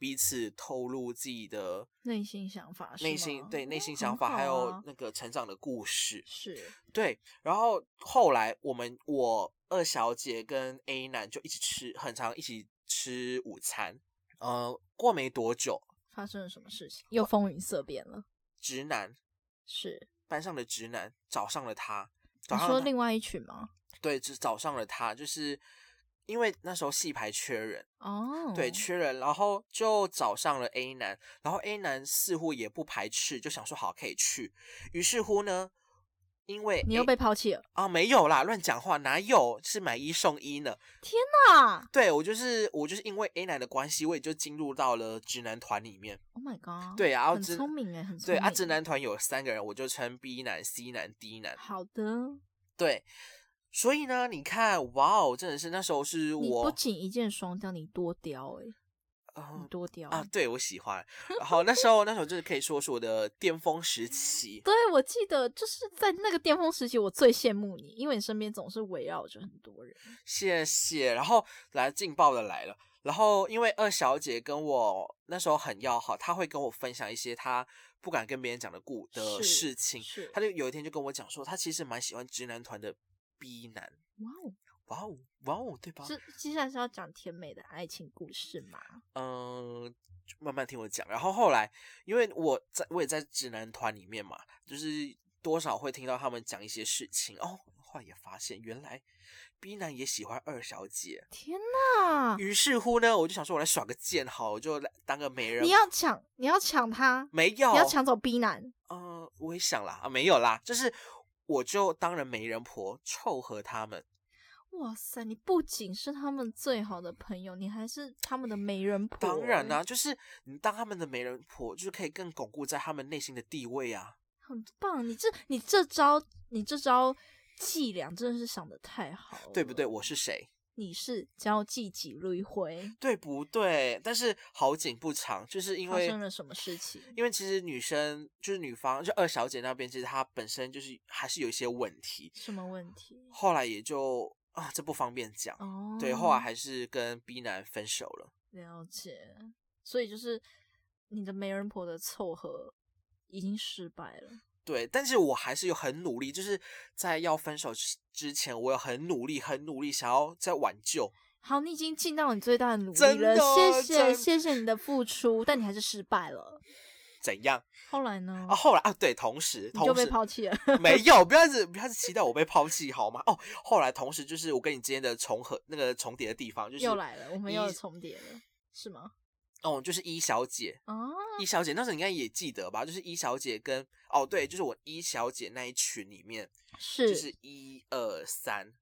彼此透露自己的内心想法是内心对内哦心想法，还有啊那个成长的故事。是对，然后后来我们我二小姐跟 A 男就一起吃，很常一起吃午餐。呃，过没多久，发生了什么事情？又风云色变了。直男是班上的直男找上了他，找你上了他说另外一群吗？对，只找上了他，就是因为那时候戏排缺人，哦，对，缺人，然后就找上了 A 男，然后 A 男似乎也不排斥，就想说好可以去，于是乎呢，因为你又被抛弃了。啊没有啦，乱讲话，哪有是买一送一呢？天哪对我就是我就是因为 A 男的关系，我也就进入到了直男团里面。，Oh my god，对啊，很直聪明哎，很聪对啊，直男团有三个人，我就称 B 男、C 男、D 男。好的，对，所以呢，你看，哇哦，真的是那时候是我不，仅一箭双雕，你多雕哎，你嗯多雕啊，对我喜欢。然后那时候那时候就是可以说是我的巅峰时期。对，我记得就是在那个巅峰时期，我最羡慕你，因为你身边总是围绕着很多人。谢谢。然后来劲爆的来了。然后因为二小姐跟我那时候很要好，她会跟我分享一些她不敢跟别人讲的故的事情。是，她就有一天就跟我讲说，她其实蛮喜欢直男团的 B 男。哇哦，哇哦，哇哦，对吧？是接下来是要讲甜美的爱情故事吗？嗯，就慢慢听我讲。然后后来，因为我在我也在直男团里面嘛，就是多少会听到他们讲一些事情哦。后来也发现，原来 B 男也喜欢二小姐。天哪！于是乎呢，我就想说，我来耍个贱好，我就来当个媒人。你要抢，你要抢他，没有？你要抢走 B 男。嗯、我也想啦，啊，没有啦，就是我就当了媒人婆，凑合他们。哇塞，你不仅是他们最好的朋友，你还是他们的媒人婆。当然啦、就是你当他们的媒人婆，就是可以更巩固在他们内心的地位啊。很棒。你这你这招，你这招伎俩真的是想的太好了，对不对？？我是谁？你是交际几轮回，对不对？但是好景不长，就是因为发为生了什么事情？因为其实女生就是女方，就二小姐那边，其实她本身就是还是有一些问题，什么问题？后来也就啊，这不方便讲。哦，对，后来还是跟 B 男分手了。了解，所以就是你的媒人婆的凑合已经失败了。对，但是我还是有很努力，就是在要分手之之前，我有很努力、很努力，想要再挽救。好，你已经尽到你最大的努力真了，的谢谢谢谢你的付出，但你还是失败了。怎样后来呢？啊？后来啊，对，同时你就被抛弃了。没有，不要是不要是期待我被抛弃好吗？哦，后来同时就是我跟你之间的重合那个重叠的地方，就是又来了，我们又重叠了，是吗？哦，就是一小姐，哦，一小姐那时候你应该也记得吧？就是一小姐跟哦对，就是我一小姐那一群里面，是就是一二三，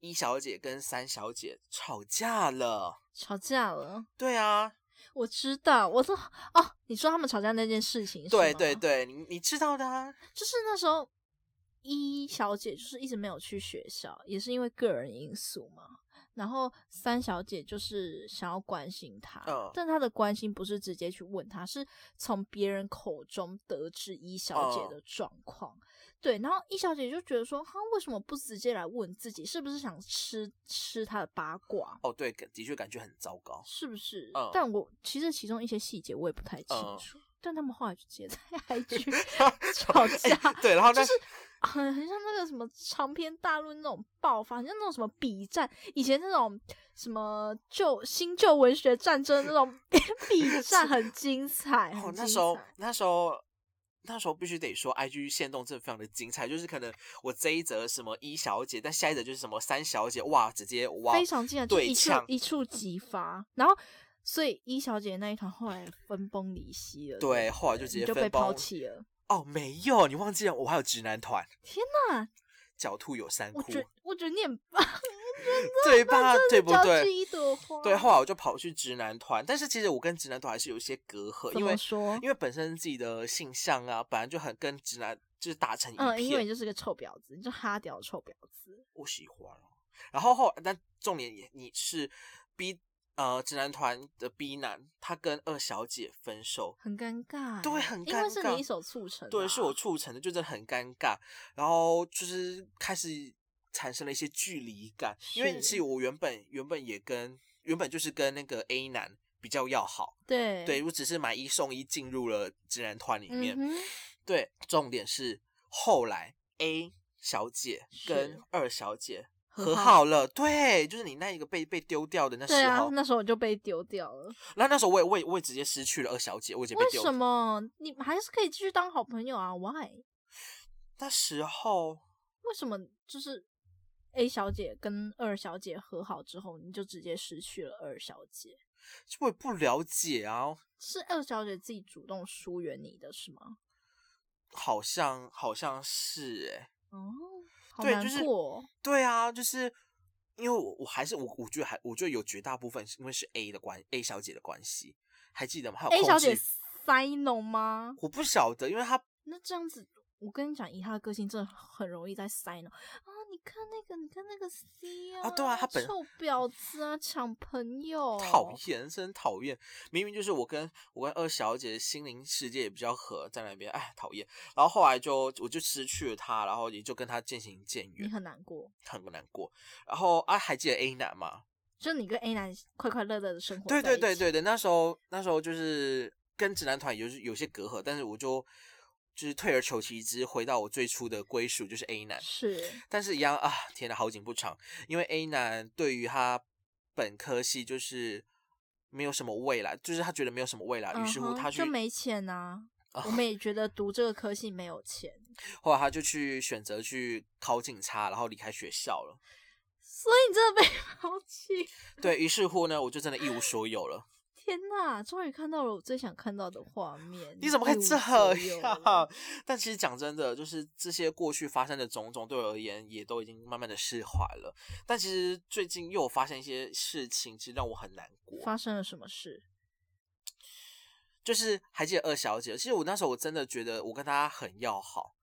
一小姐跟三小姐吵架了。吵架了。对啊，我知道，我说哦，你说他们吵架那件事情，对，对对，你你知道的啊。就是那时候一小姐就是一直没有去学校，也是因为个人因素嘛。然后三小姐就是想要关心他，嗯但她的关心不是直接去问他，是从别人口中得知一小姐嗯的状况。对，然后一小姐就觉得说，她为什么不直接来问自己，是不是想吃吃他的八卦？哦，对，的确感觉很糟糕。是不是？嗯但我其实其中一些细节我也不太清嗯楚，但他们后来就直接在 IG 吵架，哎对，然后但就是很很像那个什么长篇大论那种爆发，像那种什么比战，以前那种什么旧新旧文学战争那种 比战很精彩。哦那时候那时候那时候必须得说，IG 线动真的非常的精彩，就是可能我这一则什么一小姐，但下一则就是什么三小姐，哇，直接哇非常精彩，就对一触一触即发。然后，所以一小姐那一团后来分崩离析了，对后来就直接你就被抛弃了。哦，没有，你忘记了，我还有直男团，天哪，狡兔有三窟我，觉我觉得你很棒，对吧？对不交对？际一朵花。对，后来我就跑去直男团，但是其实我跟直男团还是有一些隔阂，因为说？因为本身自己的性向啊，本来就很跟直男就是打成一嗯，因为片，你就是个臭婊子，你就哈屌臭婊子。我喜欢哦。然后后，但重点也你是 B 呃直男团的 B 男，他跟二小姐分手，很尴尬欸，对很因为是尴尬你一手促成啊，对，是我促成的，就真的很尴尬。然后就是开始产生了一些距离感，因为是其实我原本原本也跟原本就是跟那个 A 男比较要好，对对我只是买一送一进入了直男团里面。嗯对，重点是后来 A 小姐跟二小姐和好了，对，就是你那一个被被丢掉的那时对啊候，，那时候我就被丢掉了。然后那时候我也我也我也直接失去了二小姐，我已经被丢为什么你还是可以继续当好朋友啊？Why？那时候为什么就是 A 小姐跟二小姐和好之后，你就直接失去了二小姐？我也不了解啊，是二小姐自己主动疏远你的是吗？好像好像是哎、哦，好对，难就是。对啊，就是因为我我还是我我觉得还我觉得有绝大部分是因为是 A 的关 A 小姐的关系，还记得吗？还有 A 小姐塞农吗？我不晓得，因为她那这样子，我跟你讲，以他的个性，真的很容易在塞呢。啊，你看那个，你看那个 C 啊，啊对啊他本臭婊子啊，抢朋友，讨厌，是很讨厌。明明就是我跟我跟二小姐的心灵世界也比较合，在那边，哎，讨厌。然后后来就我就失去了他，然后也就跟他渐行渐远你远，很难过。很难过。然后啊，还记得 A 男吗？就你跟 A 男快快乐乐的生活，对对对对，对，那时候那时候就是跟直男团有有些隔阂，但是我就就是退而求其次，回到我最初的归属，就是 A 男。是但是，一样啊，天呐，好景不长，因为 A 男对于他本科系就是没有什么未来，就是他觉得没有什么未来，于是乎他去就没钱呐、啊我们也觉得读这个科系没有钱，后来他就去选择去考警察，然后离开学校了。所以你真的被抛弃。对于是乎呢，我就真的一无所有了。天呐，终于看到了我最想看到的画面。你怎么可以这样？？但其实讲真的，就是这些过去发生的种种，对我而言也都已经慢慢的释怀了。但其实最近又有发生一些事情，其实让我很难过。发生了什么事？就是还记得二小姐，其实我那时候我真的觉得我跟她很要好。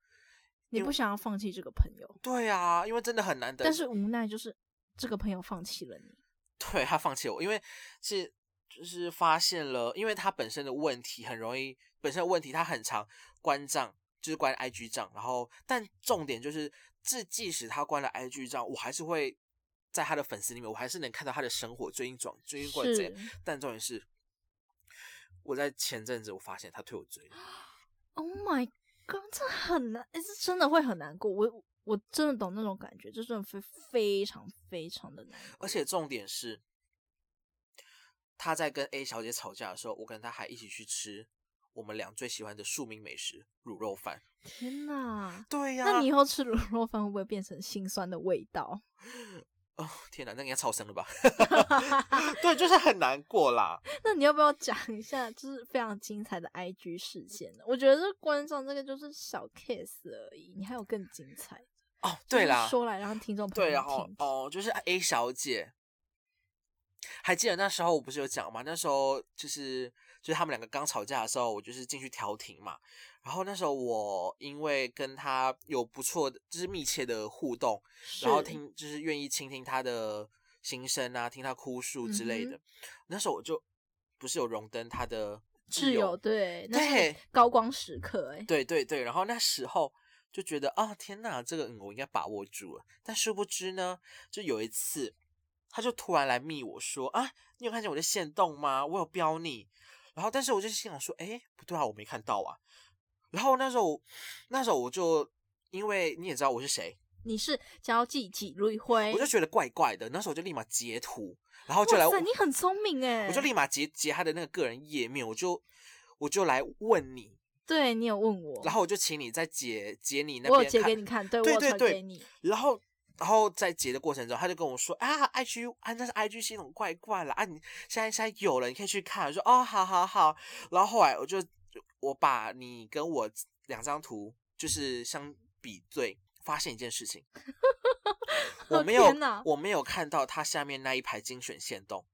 你不想要放弃这个朋友，对啊，因为真的很难得。但是无奈就是这个朋友放弃了你。对他放弃我，因为是就是发现了，因为他本身的问题很容易，本身的问题他很常关账，就是关 IG 账，然后但重点就是，这即使他关了 IG 账，我还是会在他的粉丝里面，我还是能看到他的生活最近转最近过得怎样。但重点是，我在前阵子我发现他退我追了，，Oh my god，这很难，诶这真的会很难过。我我真的懂那种感觉，这真的非非常非常的难。而且重点是，他在跟 A 小姐吵架的时候，我跟他还一起去吃我们俩最喜欢的庶民美食卤肉饭。天呐！对呀、那你以后吃卤肉饭会不会变成心酸的味道？哦，天哪，那应该超生了吧？对，就是很难过啦。那你要不要讲一下，就是非常精彩的 IG 事件呢？我觉得这观众这个就是小 case 而已，你还有更精彩。哦，对啦就是，说来让听众朋友对，然后听听。哦，就是 A 小姐，还记得那时候我不是有讲吗？那时候就是就是他们两个刚吵架的时候，我就是进去调停嘛。然后那时候我因为跟他有不错的，就是密切的互动，然后听就是愿意倾听他的心声啊，听他哭诉之类的。嗯那时候我就不是有荣登他的挚友，对，那高光时刻、哎，对对对，然后那时候就觉得啊，天哪，这个嗯我应该把握住了。但殊不知呢，就有一次，他就突然来密我说啊，你有看见我的线动吗？我有标你。然后，但是我就心想说，哎，不对啊，我没看到啊。然后那时候，那时候我就因为你也知道我是谁，你是交际几瑞辉，我就觉得怪怪的。那时候我就立马截图，然后就来，你很聪明哎！我就立马截截他的那个个人页面，我就我就来问你，对你有问我，然后我就请你再截截你那我截给你看，对我有对对对传给你。然后，然后在截的过程中，他就跟我说啊，IG 啊，那是 IG 系统怪怪了啊，你现在现在有了，你可以去看。我说哦，好好好。然后后来我就我把你跟我两张图就是相比对，发现一件事情，我没有我没有看到它下面那一排精选线动。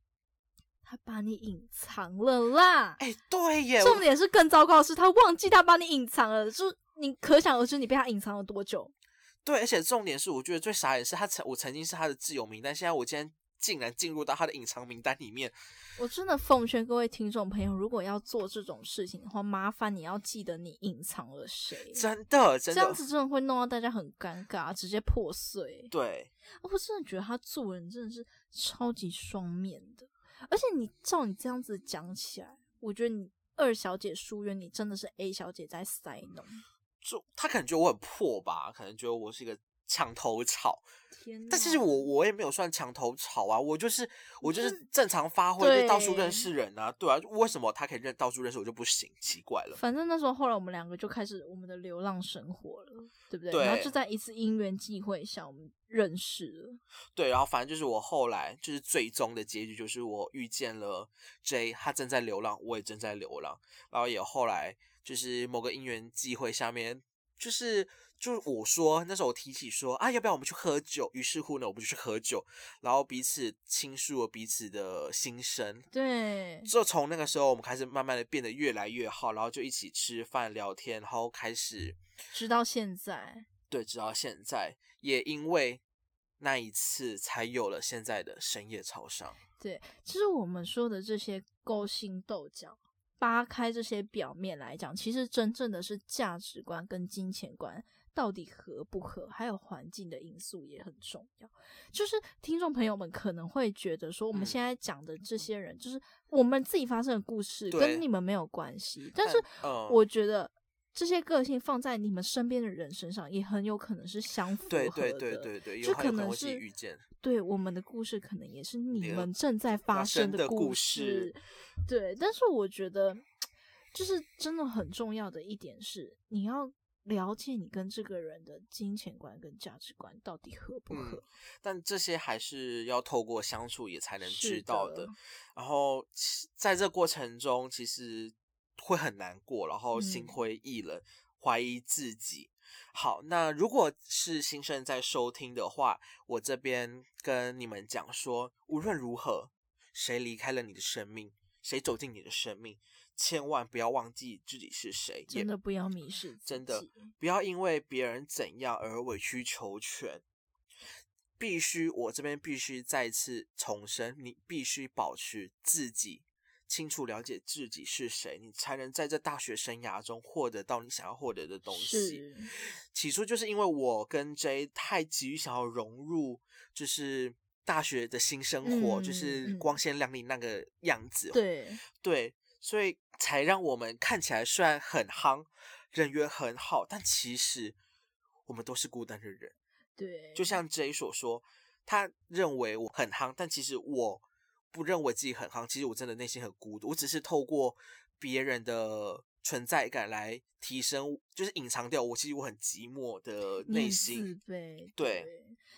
他把你隐藏了啦。哎，对耶，重点是更糟糕的是，他忘记他把你隐藏了，就是你可想而知你被他隐藏了多久。对，而且重点是，我觉得最傻眼是他曾我曾经是他的自由名单，现在我竟然竟然进入到他的隐藏名单里面。我真的奉劝各位听众朋友，如果要做这种事情的话，麻烦你要记得你隐藏了谁，真的，真的，这样子真的会弄到大家很尴尬，直接破碎。对，我真的觉得他做人真的是超级双面的，而且你照你这样子讲起来，我觉得你二小姐疏远你，真的是 A 小姐在塞弄。就他可能觉得我很破吧，可能觉得我是一个墙头草，天哪！但其实我我也没有算墙头草啊，我就是我就就是是正常发挥，就到处认识人啊，对啊，为什么他可以认到处认识我就不行？奇怪了。反正那时候后来我们两个就开始我们的流浪生活了，对不对？对然后就在一次因缘际会下，我们认识了。对，然后反正就是我后来就是最终的结局，就是我遇见了 J，他正在流浪，我也正在流浪，然后也后来就是某个因缘际会下面，就是就是我说那时候我提起说啊，要不要我们去喝酒？于是乎呢，我们就去喝酒，然后彼此倾诉了彼此的心声。对，就从那个时候，我们开始慢慢的变得越来越好，然后就一起吃饭聊天，然后开始直到现在，对，直到现在，也因为那一次才有了现在的深夜超商。对，其实我们说的这些勾心斗角、扒开这些表面来讲，其实真正的是价值观跟金钱观到底合不合，还有环境的因素也很重要。就是听众朋友们可能会觉得说，我们嗯现在讲的这些人，就是我们自己发生的故事，跟你们没有关系。但是嗯我觉得。这些个性放在你们身边的人身上，也很有可能是相符合的。对对对对对，有就可能是遇见。对我们的故事，可能也是你们正在发发生生的故故事对，但是我觉得，就是真的很重要的一点是，你要了解你跟这个人的金钱观跟价值观到底合不嗯合。但这些还是要透过相处也才能知道的的。然后其在这过程中，其实会很难过，然后心嗯灰意冷，怀疑自己。好，那如果是新生在收听的话，我这边跟你们讲说，无论如何，谁离开了你的生命，谁走进你的生命，千万不要忘记自己是谁，真的不要迷失，真的不要因为别人怎样而委曲求全。必须，我这边必须再次重申，你必须保持自己清楚了解自己是谁，你才能在这大学生涯中获得到你想要获得的东西。是起初就是因为我跟 J 太急于想要融入，就是大学的新生活，就嗯是嗯光鲜亮丽那个样子。对，对，所以才让我们看起来虽然很夯，人缘很好，但其实我们都是孤单的人。对，就像 J 所说，他认为我很夯，但其实我不认为自己很夯。其实我真的内心很孤独，我只是透过别人的存在感来提升，就是隐藏掉我其实我很寂寞的内心。自卑，对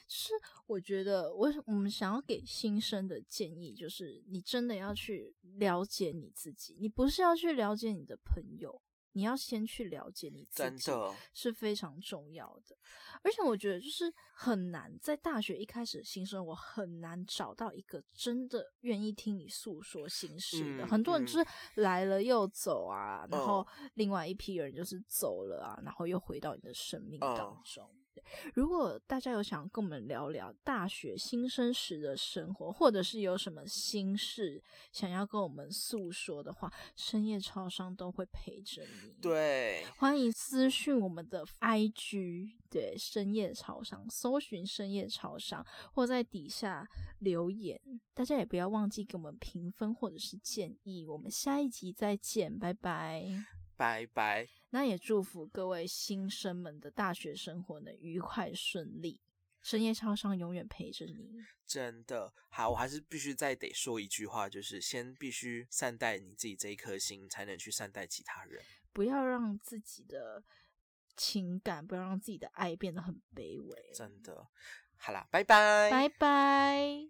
是我觉得我我们想要给新生的建议就是，你真的要去了解你自己，你不是要去了解你的朋友，你要先去了解你自己，是非常重要的。而且我觉得就是很难，在大学一开始新生活很难找到一个真的愿意听你诉说心事的。嗯很多人嗯就是来了又走啊，然嗯后另外一批人就是走了啊，然后又回到你的生命当嗯中。对如果大家有想跟我们聊聊大学新生时的生活，或者是有什么心事想要跟我们诉说的话，深夜超商都会陪着你。对，欢迎私讯我们的 IG，对深夜超商，搜寻深夜超商，或在底下留言。大家也不要忘记给我们评分或者是建议。我们下一集再见，拜拜。拜。拜拜。那也祝福各位新生们的大学生活能愉快顺利，深夜超商永远陪着你。真的好，我还是必须再得说一句话，就是先必须善待你自己这一颗心，才能去善待其他人。不要让自己的情感，不要让自己的爱变得很卑微。真的，好啦，拜拜，拜拜。